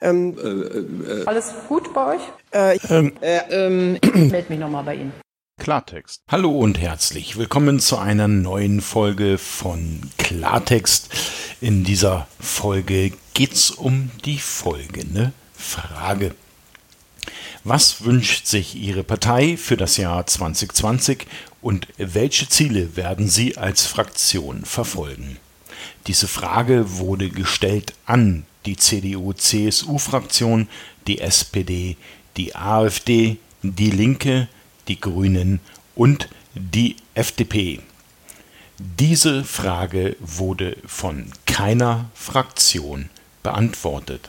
Ähm, äh, Alles gut bei euch? Äh, ähm, äh, ähm, ich melde mich nochmal bei Ihnen. Klartext. Hallo und herzlich willkommen zu einer neuen Folge von Klartext. In dieser Folge geht's um die folgende Frage. Was wünscht sich Ihre Partei für das Jahr 2020 und welche Ziele werden Sie als Fraktion verfolgen? Diese Frage wurde gestellt an die CDU-CSU-Fraktion, die SPD, die AfD, die Linke, die Grünen und die FDP. Diese Frage wurde von keiner Fraktion beantwortet.